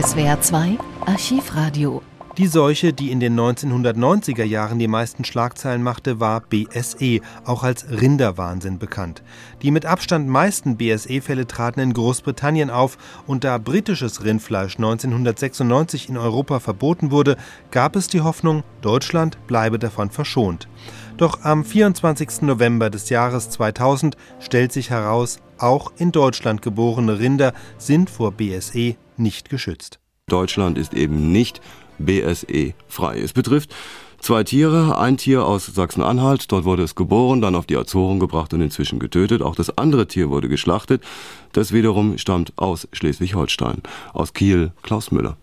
SWR 2 Archivradio. Die Seuche, die in den 1990er Jahren die meisten Schlagzeilen machte, war BSE, auch als Rinderwahnsinn bekannt. Die mit Abstand meisten BSE-Fälle traten in Großbritannien auf und da britisches Rindfleisch 1996 in Europa verboten wurde, gab es die Hoffnung, Deutschland bleibe davon verschont. Doch am 24. November des Jahres 2000 stellt sich heraus, auch in Deutschland geborene Rinder sind vor BSE nicht geschützt. Deutschland ist eben nicht BSE frei. Es betrifft zwei Tiere, ein Tier aus Sachsen-Anhalt, dort wurde es geboren, dann auf die Azoren gebracht und inzwischen getötet. Auch das andere Tier wurde geschlachtet. Das wiederum stammt aus Schleswig-Holstein, aus Kiel, Klaus Müller.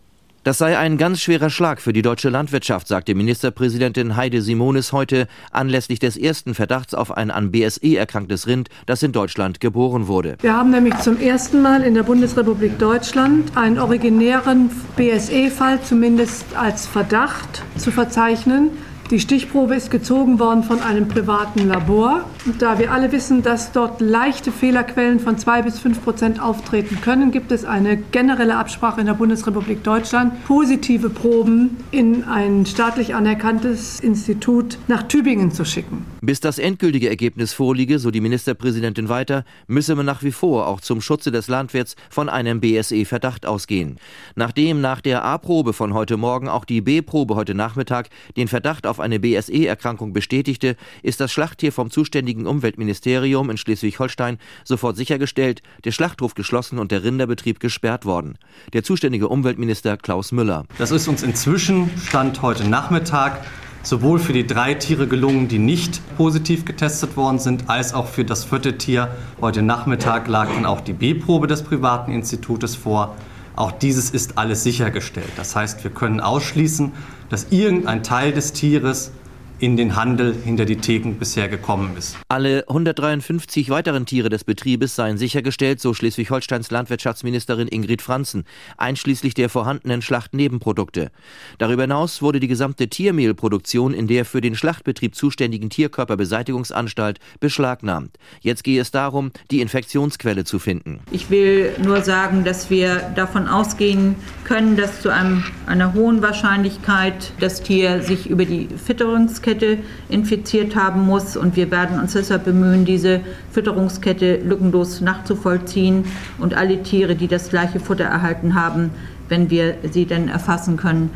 Das sei ein ganz schwerer Schlag für die deutsche Landwirtschaft, sagte Ministerpräsidentin Heide Simonis heute anlässlich des ersten Verdachts auf ein an BSE erkranktes Rind, das in Deutschland geboren wurde. Wir haben nämlich zum ersten Mal in der Bundesrepublik Deutschland einen originären BSE-Fall zumindest als Verdacht zu verzeichnen. Die Stichprobe ist gezogen worden von einem privaten Labor. Und da wir alle wissen, dass dort leichte Fehlerquellen von zwei bis fünf Prozent auftreten können, gibt es eine generelle Absprache in der Bundesrepublik Deutschland, positive Proben in ein staatlich anerkanntes Institut nach Tübingen zu schicken. Bis das endgültige Ergebnis vorliege, so die Ministerpräsidentin weiter, müsse man nach wie vor auch zum Schutze des Landwirts von einem BSE-Verdacht ausgehen. Nachdem nach der A-Probe von heute Morgen auch die B-Probe heute Nachmittag den Verdacht auf auf eine BSE-Erkrankung bestätigte, ist das Schlachttier vom zuständigen Umweltministerium in Schleswig-Holstein sofort sichergestellt, der Schlachthof geschlossen und der Rinderbetrieb gesperrt worden. Der zuständige Umweltminister Klaus Müller. Das ist uns inzwischen, Stand heute Nachmittag, sowohl für die drei Tiere gelungen, die nicht positiv getestet worden sind, als auch für das vierte Tier. Heute Nachmittag lag dann auch die B-Probe des privaten Institutes vor. Auch dieses ist alles sichergestellt. Das heißt, wir können ausschließen, dass irgendein Teil des Tieres in den Handel hinter die Theken bisher gekommen ist. Alle 153 weiteren Tiere des Betriebes seien sichergestellt, so Schleswig-Holsteins Landwirtschaftsministerin Ingrid Franzen, einschließlich der vorhandenen Schlachtnebenprodukte. Darüber hinaus wurde die gesamte Tiermehlproduktion in der für den Schlachtbetrieb zuständigen Tierkörperbeseitigungsanstalt beschlagnahmt. Jetzt gehe es darum, die Infektionsquelle zu finden. Ich will nur sagen, dass wir davon ausgehen können, dass zu einem, einer hohen Wahrscheinlichkeit das Tier sich über die Fütterungskette Fütterungskette infiziert haben muss. Und wir werden uns deshalb bemühen, diese Fütterungskette lückenlos nachzuvollziehen und alle Tiere, die das gleiche Futter erhalten haben, wenn wir sie denn erfassen können,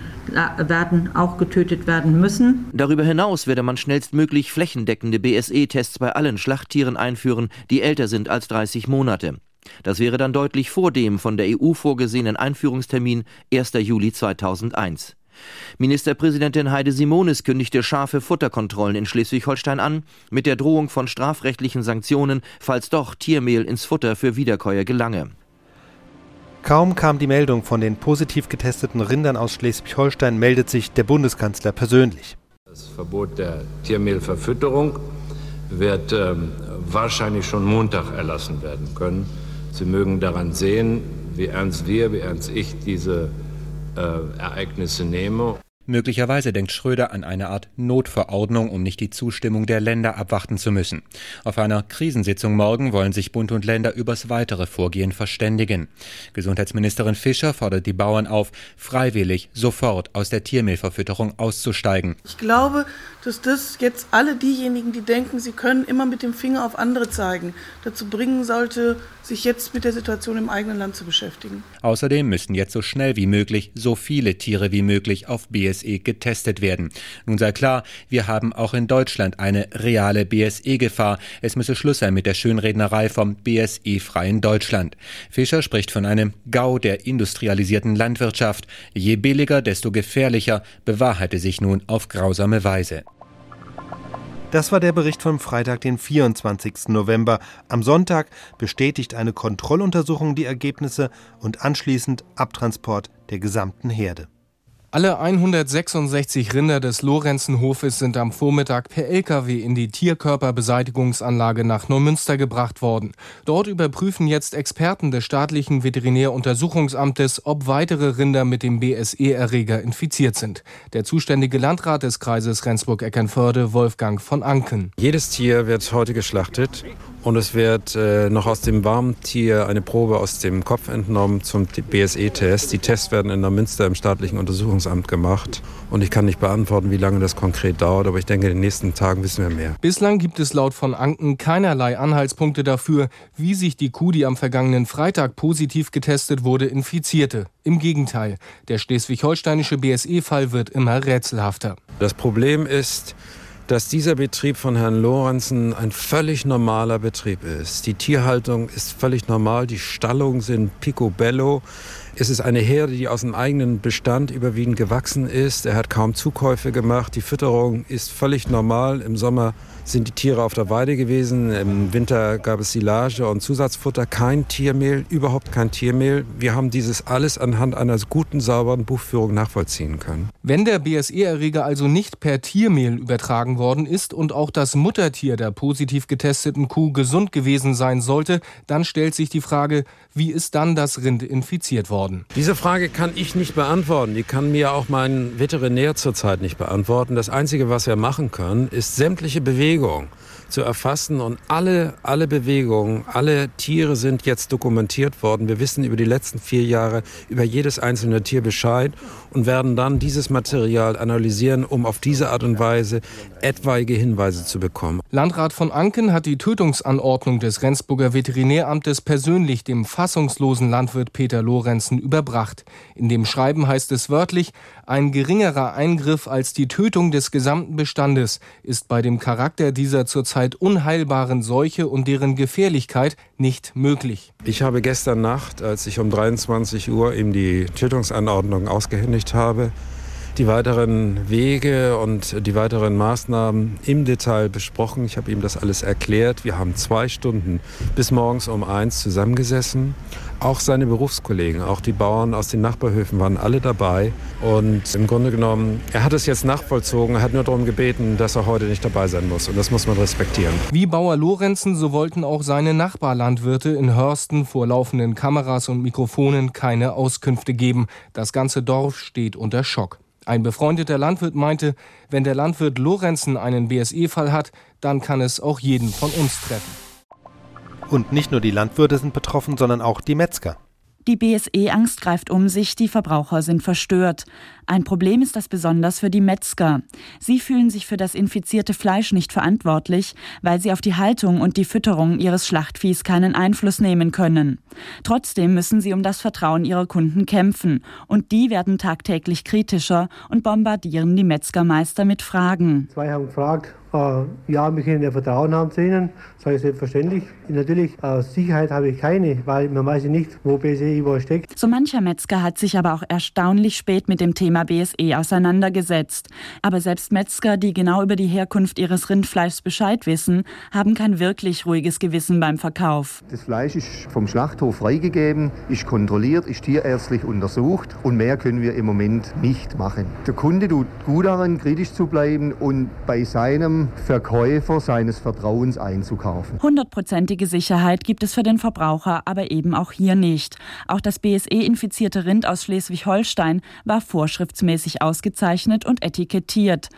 werden auch getötet werden müssen. Darüber hinaus werde man schnellstmöglich flächendeckende BSE-Tests bei allen Schlachttieren einführen, die älter sind als 30 Monate. Das wäre dann deutlich vor dem von der EU vorgesehenen Einführungstermin 1. Juli 2001. Ministerpräsidentin Heide Simonis kündigte scharfe Futterkontrollen in Schleswig-Holstein an, mit der Drohung von strafrechtlichen Sanktionen, falls doch Tiermehl ins Futter für Wiederkäuer gelange. Kaum kam die Meldung von den positiv getesteten Rindern aus Schleswig-Holstein, meldet sich der Bundeskanzler persönlich. Das Verbot der Tiermehlverfütterung wird ähm, wahrscheinlich schon Montag erlassen werden können. Sie mögen daran sehen, wie ernst wir, wie ernst ich diese Ereignisse nehme. Möglicherweise denkt Schröder an eine Art Notverordnung, um nicht die Zustimmung der Länder abwarten zu müssen. Auf einer Krisensitzung morgen wollen sich Bund und Länder übers weitere Vorgehen verständigen. Gesundheitsministerin Fischer fordert die Bauern auf, freiwillig sofort aus der Tiermehlverfütterung auszusteigen. Ich glaube, dass das jetzt alle diejenigen, die denken, sie können immer mit dem Finger auf andere zeigen, dazu bringen sollte, sich jetzt mit der Situation im eigenen Land zu beschäftigen. Außerdem müssten jetzt so schnell wie möglich so viele Tiere wie möglich auf BSE getestet werden. Nun sei klar, wir haben auch in Deutschland eine reale BSE-Gefahr. Es müsse Schluss sein mit der Schönrednerei vom BSE-freien Deutschland. Fischer spricht von einem Gau der industrialisierten Landwirtschaft. Je billiger, desto gefährlicher, bewahrheite sich nun auf grausame Weise. Das war der Bericht vom Freitag, den 24. November. Am Sonntag bestätigt eine Kontrolluntersuchung die Ergebnisse und anschließend Abtransport der gesamten Herde. Alle 166 Rinder des Lorenzenhofes sind am Vormittag per Lkw in die Tierkörperbeseitigungsanlage nach Neumünster gebracht worden. Dort überprüfen jetzt Experten des staatlichen Veterinäruntersuchungsamtes, ob weitere Rinder mit dem BSE-Erreger infiziert sind. Der zuständige Landrat des Kreises Rendsburg-Eckernförde, Wolfgang von Anken. Jedes Tier wird heute geschlachtet und es wird äh, noch aus dem Warmtier eine Probe aus dem Kopf entnommen zum BSE-Test. Die Tests werden in der Münster im staatlichen Untersuchungsamt gemacht und ich kann nicht beantworten, wie lange das konkret dauert, aber ich denke, in den nächsten Tagen wissen wir mehr. Bislang gibt es laut von Anken keinerlei Anhaltspunkte dafür, wie sich die Kuh, die am vergangenen Freitag positiv getestet wurde, infizierte. Im Gegenteil, der schleswig-holsteinische BSE-Fall wird immer rätselhafter. Das Problem ist, dass dieser Betrieb von Herrn Lorenzen ein völlig normaler Betrieb ist. Die Tierhaltung ist völlig normal, die Stallungen sind picobello. Es ist eine Herde, die aus dem eigenen Bestand überwiegend gewachsen ist. Er hat kaum Zukäufe gemacht. Die Fütterung ist völlig normal. Im Sommer sind die Tiere auf der Weide gewesen. Im Winter gab es Silage und Zusatzfutter, kein Tiermehl, überhaupt kein Tiermehl. Wir haben dieses alles anhand einer guten, sauberen Buchführung nachvollziehen können. Wenn der BSE-Erreger also nicht per Tiermehl übertragen worden ist und auch das Muttertier der positiv getesteten Kuh gesund gewesen sein sollte, dann stellt sich die Frage, wie ist dann das Rind infiziert worden? Diese Frage kann ich nicht beantworten. Die kann mir auch mein Veterinär zurzeit nicht beantworten. Das Einzige, was wir machen können, ist sämtliche Bewegung zu erfassen und alle, alle Bewegungen, alle Tiere sind jetzt dokumentiert worden. Wir wissen über die letzten vier Jahre über jedes einzelne Tier Bescheid und werden dann dieses Material analysieren, um auf diese Art und Weise etwaige Hinweise zu bekommen. Landrat von Anken hat die Tötungsanordnung des Rendsburger Veterinäramtes persönlich dem fassungslosen Landwirt Peter Lorenzen überbracht. In dem Schreiben heißt es wörtlich, ein geringerer Eingriff als die Tötung des gesamten Bestandes ist bei dem Charakter dieser zurzeit unheilbaren Seuche und deren Gefährlichkeit nicht möglich. Ich habe gestern Nacht, als ich um 23 Uhr ihm die Tötungsanordnung ausgehändigt habe, die weiteren Wege und die weiteren Maßnahmen im Detail besprochen. Ich habe ihm das alles erklärt. Wir haben zwei Stunden bis morgens um eins zusammengesessen. Auch seine Berufskollegen, auch die Bauern aus den Nachbarhöfen waren alle dabei. Und im Grunde genommen, er hat es jetzt nachvollzogen. Er hat nur darum gebeten, dass er heute nicht dabei sein muss. Und das muss man respektieren. Wie Bauer Lorenzen, so wollten auch seine Nachbarlandwirte in Hörsten vor laufenden Kameras und Mikrofonen keine Auskünfte geben. Das ganze Dorf steht unter Schock. Ein befreundeter Landwirt meinte, wenn der Landwirt Lorenzen einen BSE-Fall hat, dann kann es auch jeden von uns treffen. Und nicht nur die Landwirte sind betroffen, sondern auch die Metzger. Die BSE-Angst greift um sich, die Verbraucher sind verstört. Ein Problem ist das besonders für die Metzger. Sie fühlen sich für das infizierte Fleisch nicht verantwortlich, weil sie auf die Haltung und die Fütterung ihres Schlachtviehs keinen Einfluss nehmen können. Trotzdem müssen sie um das Vertrauen ihrer Kunden kämpfen. Und die werden tagtäglich kritischer und bombardieren die Metzgermeister mit Fragen. Zwei haben gefragt, ja, wir können ja Vertrauen haben zu Ihnen, sage ich selbstverständlich. Natürlich, äh, Sicherheit habe ich keine, weil man weiß ja nicht, wo BSE überall steckt. So mancher Metzger hat sich aber auch erstaunlich spät mit dem Thema BSE auseinandergesetzt. Aber selbst Metzger, die genau über die Herkunft ihres Rindfleischs Bescheid wissen, haben kein wirklich ruhiges Gewissen beim Verkauf. Das Fleisch ist vom Schlachthof freigegeben, ist kontrolliert, ist tierärztlich untersucht und mehr können wir im Moment nicht machen. Der Kunde tut gut daran, kritisch zu bleiben und bei seinem Verkäufer seines Vertrauens einzukaufen. Hundertprozentige Sicherheit gibt es für den Verbraucher aber eben auch hier nicht. Auch das BSE-infizierte Rind aus Schleswig-Holstein war vorschriftsmäßig ausgezeichnet und etikettiert.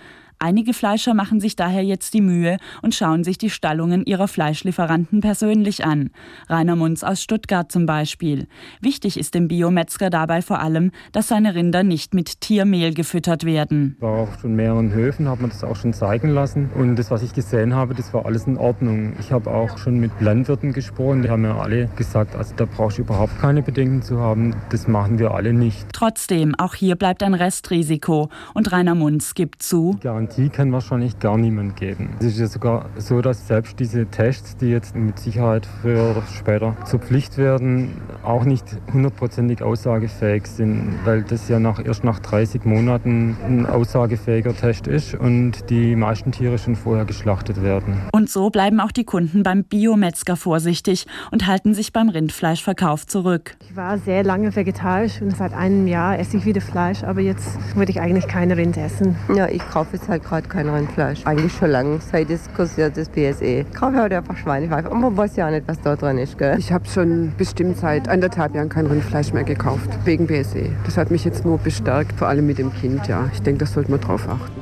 Einige Fleischer machen sich daher jetzt die Mühe und schauen sich die Stallungen ihrer Fleischlieferanten persönlich an. Rainer Munz aus Stuttgart zum Beispiel. Wichtig ist dem Biometzger dabei vor allem, dass seine Rinder nicht mit Tiermehl gefüttert werden. War auch schon mehreren Höfen, hat man das auch schon zeigen lassen. Und das, was ich gesehen habe, das war alles in Ordnung. Ich habe auch schon mit Landwirten gesprochen, die haben mir alle gesagt, also da brauchst du überhaupt keine Bedenken zu haben. Das machen wir alle nicht. Trotzdem, auch hier bleibt ein Restrisiko. Und Rainer Munz gibt zu. Garantie kann wahrscheinlich gar niemand geben. Es ist ja sogar so, dass selbst diese Tests, die jetzt mit Sicherheit früher oder später zur Pflicht werden, auch nicht hundertprozentig aussagefähig sind, weil das ja nach, erst nach 30 Monaten ein aussagefähiger Test ist und die meisten Tiere schon vorher geschlachtet werden. Und so bleiben auch die Kunden beim Biometzger vorsichtig und halten sich beim Rindfleischverkauf zurück. Ich war sehr lange vegetarisch und seit einem Jahr esse ich wieder Fleisch, aber jetzt würde ich eigentlich keine Rind essen. Ja, ich kaufe jetzt halt gerade kein Rindfleisch. Eigentlich schon lange, seit es kursiert das BSE. Ich kaufe halt einfach Schweinefleisch. Und man weiß ja auch nicht, was da dran ist. Gell? Ich habe schon bestimmt seit anderthalb Jahren kein Rindfleisch mehr gekauft, wegen BSE. Das hat mich jetzt nur bestärkt, vor allem mit dem Kind. Ja, ich denke, das sollte man drauf achten.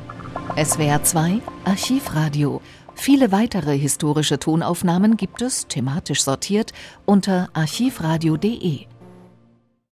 SWR 2 Archivradio Viele weitere historische Tonaufnahmen gibt es, thematisch sortiert, unter archivradio.de.